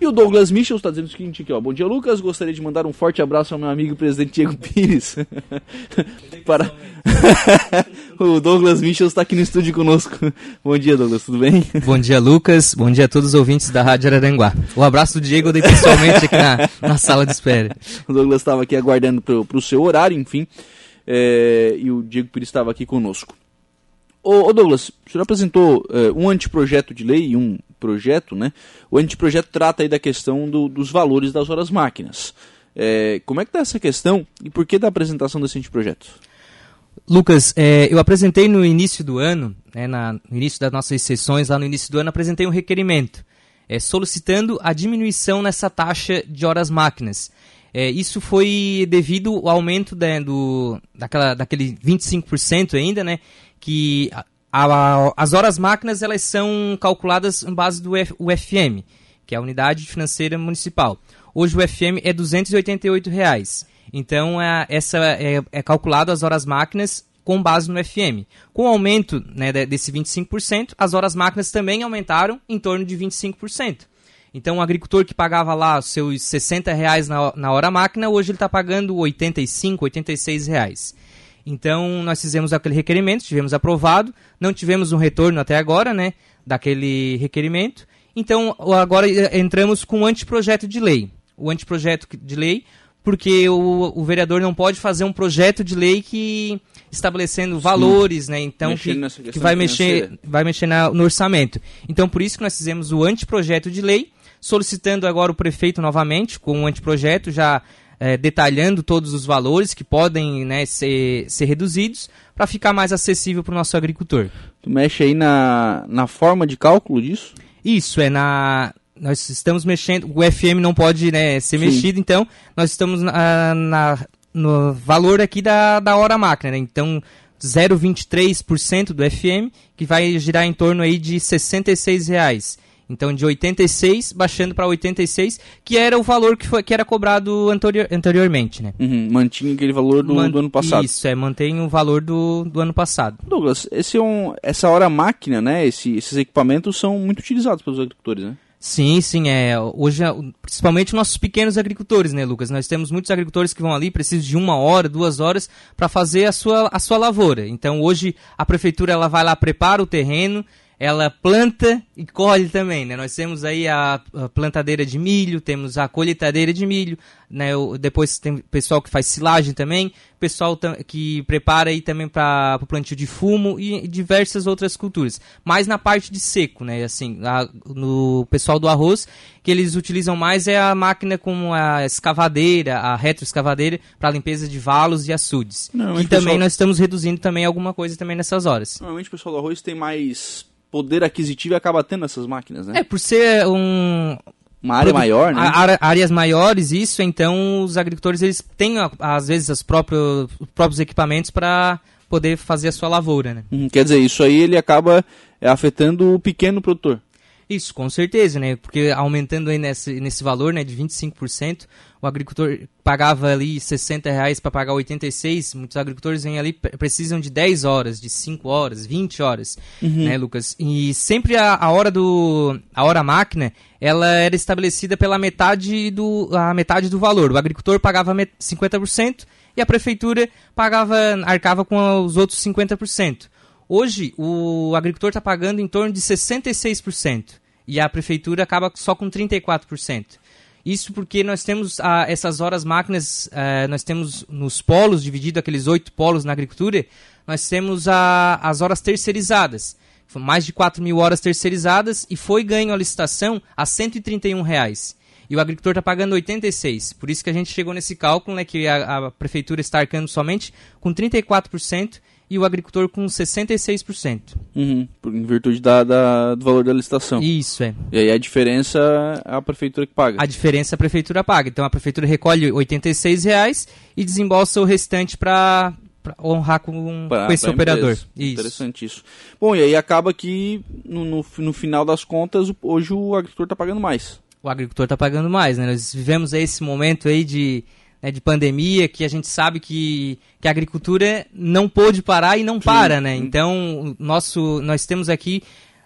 E o Douglas Michel está dizendo o seguinte aqui, ó. Bom dia, Lucas. Gostaria de mandar um forte abraço ao meu amigo presidente Diego Pires. Para... o Douglas Michel está aqui no estúdio conosco. Bom dia, Douglas, tudo bem? Bom dia, Lucas. Bom dia a todos os ouvintes da Rádio Araranguá. O abraço do Diego eu dei pessoalmente aqui na, na sala de espera. O Douglas estava aqui aguardando para o seu horário, enfim. É, e o Diego Pires estava aqui conosco. Ô, ô, Douglas, o senhor apresentou é, um anteprojeto de lei e um projeto, né? O anteprojeto trata aí da questão do, dos valores das horas máquinas. É, como é que está essa questão e por que da apresentação desse anteprojeto? Lucas, é, eu apresentei no início do ano, né, na, no início das nossas sessões, lá no início do ano, apresentei um requerimento é, solicitando a diminuição nessa taxa de horas máquinas. É, isso foi devido ao aumento do, daquela, daquele 25% ainda, né, que a, as horas máquinas elas são calculadas em base do F, UFM, que é a Unidade Financeira Municipal. Hoje o FM é 288 reais. Então, é, essa é, é calculado as horas máquinas com base no FM. Com o aumento né, desse 25%, as horas máquinas também aumentaram em torno de 25%. Então, o agricultor que pagava lá seus 60 reais na, na hora máquina, hoje ele está pagando 85, 86 reais. Então, nós fizemos aquele requerimento, tivemos aprovado, não tivemos um retorno até agora, né, daquele requerimento. Então, agora entramos com o um anteprojeto de lei. O anteprojeto de lei, porque o, o vereador não pode fazer um projeto de lei que estabelecendo Sim. valores, né? Então que, que, vai mexer, vai mexer na, no orçamento. Então por isso que nós fizemos o anteprojeto de lei, solicitando agora o prefeito novamente com um anteprojeto já é, detalhando todos os valores que podem né, ser, ser reduzidos para ficar mais acessível para o nosso agricultor. Tu mexe aí na, na forma de cálculo disso? Isso, é na, nós estamos mexendo, o FM não pode né, ser Sim. mexido, então nós estamos na, na, no valor aqui da, da hora máquina, né? então 0,23% do FM, que vai girar em torno aí de 66 reais. Então, de 86 baixando para 86, que era o valor que, foi, que era cobrado anterior, anteriormente, né? Uhum, mantinha aquele valor do, Man, do, ano passado. Isso, é, mantém o valor do, do ano passado. Douglas, esse é um, essa hora máquina, né? Esse, esses equipamentos são muito utilizados pelos agricultores, né? Sim, sim, é. Hoje, principalmente nossos pequenos agricultores, né, Lucas? Nós temos muitos agricultores que vão ali, precisam de uma hora, duas horas para fazer a sua, a sua lavoura. Então, hoje, a prefeitura ela vai lá, prepara o terreno, ela planta e colhe também, né? Nós temos aí a, a plantadeira de milho, temos a colheitadeira de milho, né? O, depois tem pessoal que faz silagem também, pessoal que prepara aí também para o plantio de fumo e, e diversas outras culturas. Mais na parte de seco, né? Assim, a, no pessoal do arroz, que eles utilizam mais é a máquina como a escavadeira, a retroescavadeira para limpeza de valos e açudes. E também pessoal... nós estamos reduzindo também alguma coisa também nessas horas. Normalmente o pessoal do arroz tem mais poder aquisitivo e acaba tendo essas máquinas, né? É, por ser um... Uma área maior, né? áreas maiores, isso, então os agricultores eles têm, às vezes, os próprios, os próprios equipamentos para poder fazer a sua lavoura, né? Hum, quer dizer, isso aí ele acaba é, afetando o pequeno produtor. Isso, com certeza, né? Porque aumentando aí nesse, nesse valor, né, de 25%, o agricultor pagava ali 60 reais para pagar 86, muitos agricultores vêm ali, precisam de 10 horas, de 5 horas, 20 horas, uhum. né, Lucas? E sempre a, a, hora do a hora máquina, ela era estabelecida pela metade do a metade do valor. O agricultor pagava 50% e a prefeitura pagava arcava com os outros 50%. Hoje, o agricultor está pagando em torno de 66% e a prefeitura acaba só com 34%. Isso porque nós temos ah, essas horas máquinas, ah, nós temos nos polos, dividido aqueles oito polos na agricultura, nós temos a, as horas terceirizadas. Mais de 4 mil horas terceirizadas e foi ganho a licitação a 131 reais. E o agricultor está pagando 86. Por isso que a gente chegou nesse cálculo, né, que a, a prefeitura está arcando somente com 34% e o agricultor com 66%. Uhum, em virtude da, da, do valor da licitação. Isso, é. E aí a diferença é a prefeitura que paga. A diferença a prefeitura paga. Então a prefeitura recolhe 86 reais e desembolsa o restante para honrar com, pra, com esse operador. Isso. Interessante isso. Bom, e aí acaba que no, no, no final das contas, hoje o agricultor está pagando mais. O agricultor está pagando mais, né? Nós vivemos esse momento aí de né, de pandemia, que a gente sabe que, que a agricultura não pôde parar e não Sim. para, né? Então, nosso, nós temos aqui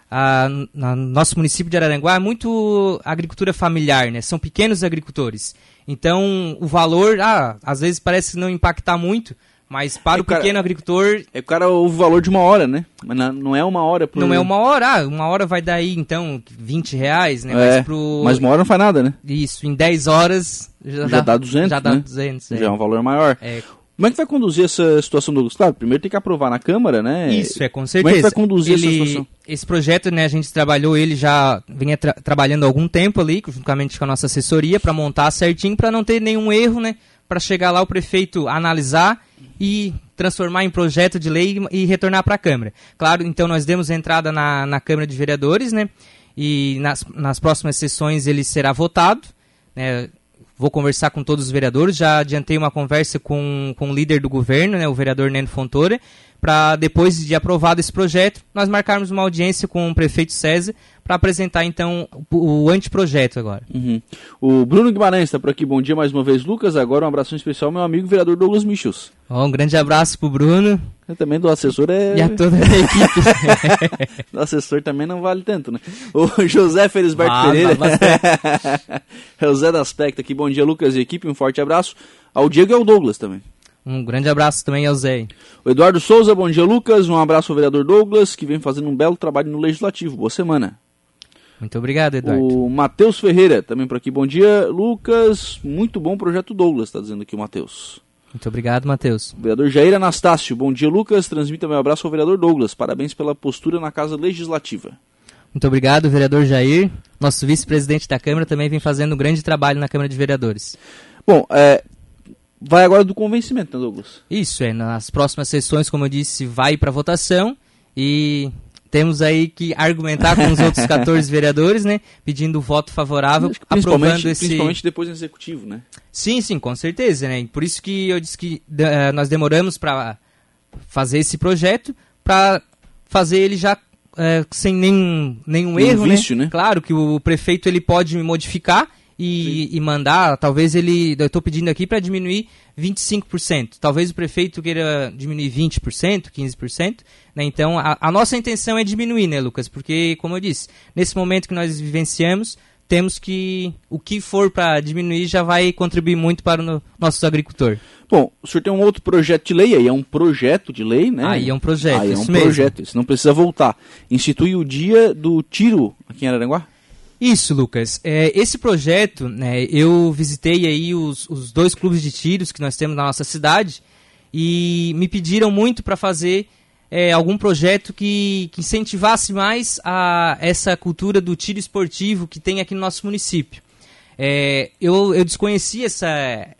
a, no nosso município de Araranguá é muito agricultura familiar, né? São pequenos agricultores. Então, o valor, ah, às vezes parece não impactar muito, mas para é, o pequeno cara, agricultor. É o cara o valor de uma hora, né? Mas não é uma hora por. Não é uma hora, ah, uma hora vai dar aí, então, 20 reais, né? É, mas, pro... mas uma hora não faz nada, né? Isso, em 10 horas já, já dá, dá 200. Já dá né? 200. É. Já é um valor maior. É. Como é que vai conduzir essa situação, Douglas? Claro, primeiro tem que aprovar na Câmara, né? Isso, é, com certeza. Como é que vai conduzir ele, essa situação? Esse projeto, né, a gente trabalhou, ele já vinha tra trabalhando há algum tempo ali, juntamente com a nossa assessoria, para montar certinho, para não ter nenhum erro, né? Para chegar lá o prefeito analisar e transformar em projeto de lei e retornar para a Câmara. Claro, então nós demos entrada na, na Câmara de Vereadores, né? E nas, nas próximas sessões ele será votado, né? Vou conversar com todos os vereadores. Já adiantei uma conversa com, com o líder do governo, né, o vereador Neno Fontoura, para depois de aprovado esse projeto, nós marcarmos uma audiência com o prefeito César para apresentar então o, o anteprojeto agora. Uhum. O Bruno Guimarães está por aqui. Bom dia mais uma vez, Lucas. Agora um abraço especial ao meu amigo vereador Douglas Michels. Oh, um grande abraço pro Bruno. Eu também do assessor é. E a toda a equipe. do assessor também não vale tanto, né? O José Felisberto ah, Pereira. é o Zé da Aspecto aqui. Bom dia, Lucas e equipe. Um forte abraço. Ao Diego e ao Douglas também. Um grande abraço também ao Zé. O Eduardo Souza, bom dia, Lucas. Um abraço ao vereador Douglas, que vem fazendo um belo trabalho no Legislativo. Boa semana. Muito obrigado, Eduardo. O Matheus Ferreira, também por aqui. Bom dia, Lucas. Muito bom projeto Douglas, está dizendo aqui o Matheus. Muito obrigado, Matheus. Vereador Jair Anastácio, bom dia, Lucas. Transmita meu abraço ao vereador Douglas. Parabéns pela postura na Casa Legislativa. Muito obrigado, vereador Jair. Nosso vice-presidente da Câmara também vem fazendo um grande trabalho na Câmara de Vereadores. Bom, é, vai agora do convencimento, né, Douglas? Isso, é. Nas próximas sessões, como eu disse, vai para votação e temos aí que argumentar com os outros 14 vereadores, né? Pedindo voto favorável, aprovando esse... Principalmente depois do executivo, né? Sim, sim, com certeza, né? Por isso que eu disse que uh, nós demoramos para fazer esse projeto, para fazer ele já uh, sem nenhum, nenhum erro, vício, né? né? Claro que o prefeito ele pode modificar e, e mandar, talvez ele, eu estou pedindo aqui para diminuir 25%. Talvez o prefeito queira diminuir 20%, 15%. Né? Então, a, a, nossa intenção é diminuir, né, Lucas? Porque, como eu disse, nesse momento que nós vivenciamos, temos que, o que for para diminuir já vai contribuir muito para o no, nosso agricultor. Bom, o senhor tem um outro projeto de lei, aí é um projeto de lei, né? Aí é um projeto, Aí é um mesmo. projeto, isso não precisa voltar. Institui o dia do tiro aqui em Araranguá? Isso, Lucas. É, esse projeto, né, eu visitei aí os, os dois clubes de tiros que nós temos na nossa cidade e me pediram muito para fazer é, algum projeto que, que, incentivasse mais a essa cultura do tiro esportivo que tem aqui no nosso município. É, eu, eu desconheci essa,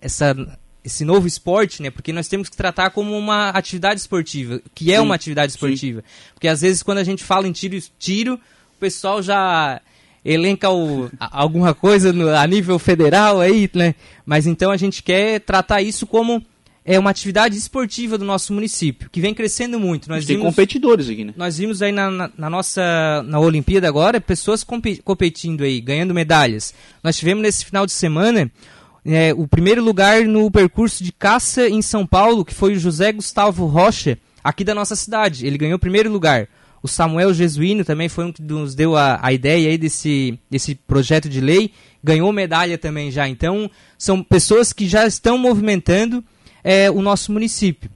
essa, esse novo esporte, né? Porque nós temos que tratar como uma atividade esportiva, que é sim, uma atividade esportiva. Sim. Porque às vezes quando a gente fala em tiro, tiro o pessoal já elenca o, alguma coisa no, a nível federal aí, né? Mas então a gente quer tratar isso como é uma atividade esportiva do nosso município, que vem crescendo muito. Nós tem vimos, competidores aqui, né? Nós vimos aí na, na, na nossa na Olimpíada agora pessoas competindo aí, ganhando medalhas. Nós tivemos nesse final de semana é, o primeiro lugar no percurso de caça em São Paulo, que foi o José Gustavo Rocha, aqui da nossa cidade. Ele ganhou o primeiro lugar. O Samuel Jesuíno também foi um que nos deu a, a ideia aí desse, desse projeto de lei, ganhou medalha também já. Então, são pessoas que já estão movimentando é, o nosso município.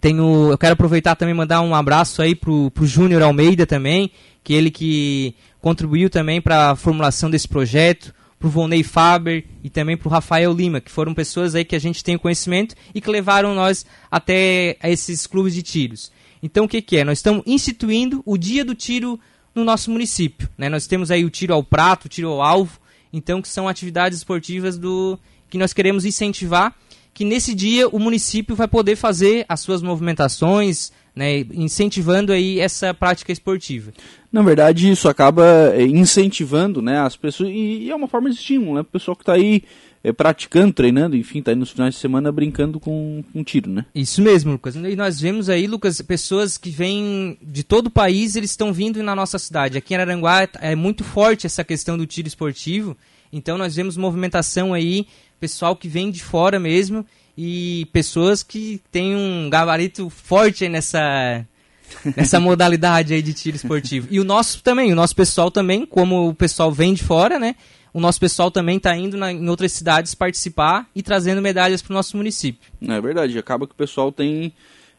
Tenho, eu quero aproveitar também mandar um abraço aí pro, pro Júnior Almeida também, que ele que contribuiu também para a formulação desse projeto, pro Volney Faber e também pro Rafael Lima, que foram pessoas aí que a gente tem conhecimento e que levaram nós até esses clubes de tiros. Então, o que, que é? Nós estamos instituindo o dia do tiro no nosso município. Né? Nós temos aí o tiro ao prato, o tiro ao alvo, então que são atividades esportivas do que nós queremos incentivar, que nesse dia o município vai poder fazer as suas movimentações, né, incentivando aí essa prática esportiva. Na verdade, isso acaba eh, incentivando né, as pessoas, e, é uma forma de estímulo, né? O pessoal que está aí é, praticando, treinando, enfim, tá aí nos finais de semana brincando com, com tiro, né? Isso mesmo, Lucas. E nós vemos aí, Lucas, pessoas que vêm de todo o país, eles estão vindo na nossa cidade. Aqui em Aranguá é muito forte essa questão do tiro esportivo, então nós vemos movimentação aí, pessoal que vem de fora mesmo, e pessoas que têm um gabarito forte nessa nessa modalidade aí de tiro esportivo. E o nosso também, o nosso pessoal também, como o pessoal vem de fora, né? O nosso pessoal também está indo na, em outras cidades participar e trazendo medalhas para o nosso município. É verdade, acaba que o pessoal tem,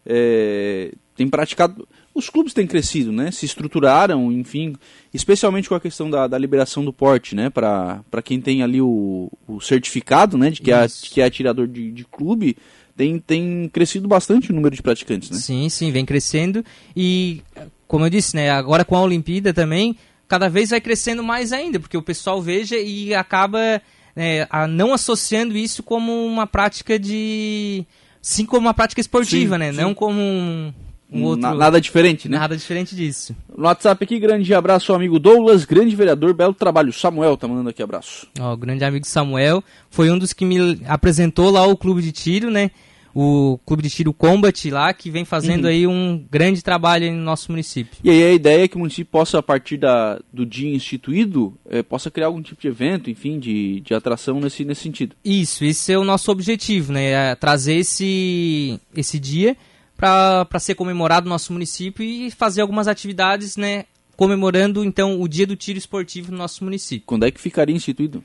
é, tem praticado. Os clubes têm crescido, né? Se estruturaram, enfim, especialmente com a questão da, da liberação do porte, né? Para quem tem ali o, o certificado, né? De que, é, que é atirador de, de clube, tem, tem crescido bastante o número de praticantes, né? Sim, sim, vem crescendo. E, como eu disse, né? Agora com a Olimpíada também, cada vez vai crescendo mais ainda, porque o pessoal veja e acaba é, a, não associando isso como uma prática de. Sim, como uma prática esportiva, sim, né? Sim. Não como um, um outro... Nada diferente, né? Nada diferente disso. No WhatsApp aqui, grande abraço ao amigo Douglas, grande vereador, belo trabalho. Samuel tá mandando aqui abraço. Ó, o grande amigo Samuel foi um dos que me apresentou lá o clube de tiro, né? O Clube de Tiro Combat lá, que vem fazendo uhum. aí um grande trabalho no nosso município. E aí a ideia é que o município possa, a partir da, do dia instituído, é, possa criar algum tipo de evento, enfim, de, de atração nesse, nesse sentido. Isso, esse é o nosso objetivo, né? É trazer esse, esse dia para ser comemorado no nosso município e fazer algumas atividades, né? Comemorando, então, o dia do tiro esportivo no nosso município. Quando é que ficaria instituído?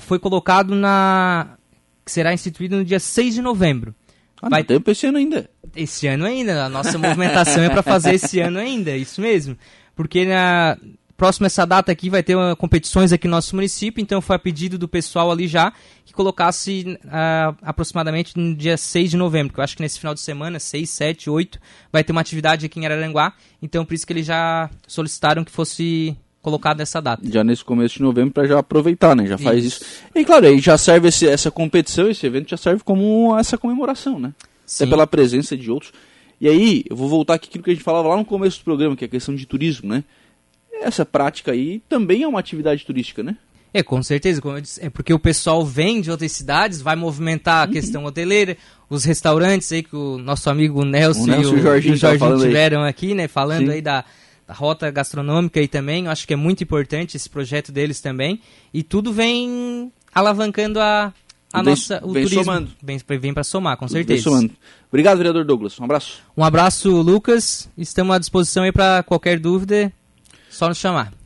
Foi colocado na que será instituído no dia 6 de novembro. Ah, Vai... tempo esse ano ainda. Esse ano ainda. A nossa movimentação é para fazer esse ano ainda, isso mesmo. Porque na próxima essa data aqui vai ter uma, competições aqui no nosso município, então foi a pedido do pessoal ali já que colocasse uh, aproximadamente no dia 6 de novembro, que eu acho que nesse final de semana, 6, 7, 8, vai ter uma atividade aqui em Araranguá, então por isso que eles já solicitaram que fosse colocado essa data. Já nesse começo de novembro para já aproveitar, né? Já faz isso. E claro, aí já serve esse, essa competição, esse evento já serve como essa comemoração, né? Sim. Até pela presença de outros. E aí, eu vou voltar aqui aquilo que a gente falava lá no começo do programa, que é a questão de turismo, né? Essa prática aí também é uma atividade turística, né? É, com certeza. Como eu disse, é porque o pessoal vem de outras cidades, vai movimentar a uhum. questão hoteleira, os restaurantes aí que o nosso amigo Nelson, o Nelson e o, Jorginho, o Jorginho tiveram aí. aqui, né? Falando Sim. aí da rota gastronômica aí também. Eu acho que é muito importante esse projeto deles também. E tudo vem alavancando a, a vem, nossa, o vem turismo. Somando. Vem, vem para somar, com certeza. Vem somando. Obrigado, vereador Douglas. Um abraço. Um abraço, Lucas. Estamos à disposição aí para qualquer dúvida. Só nos chamar.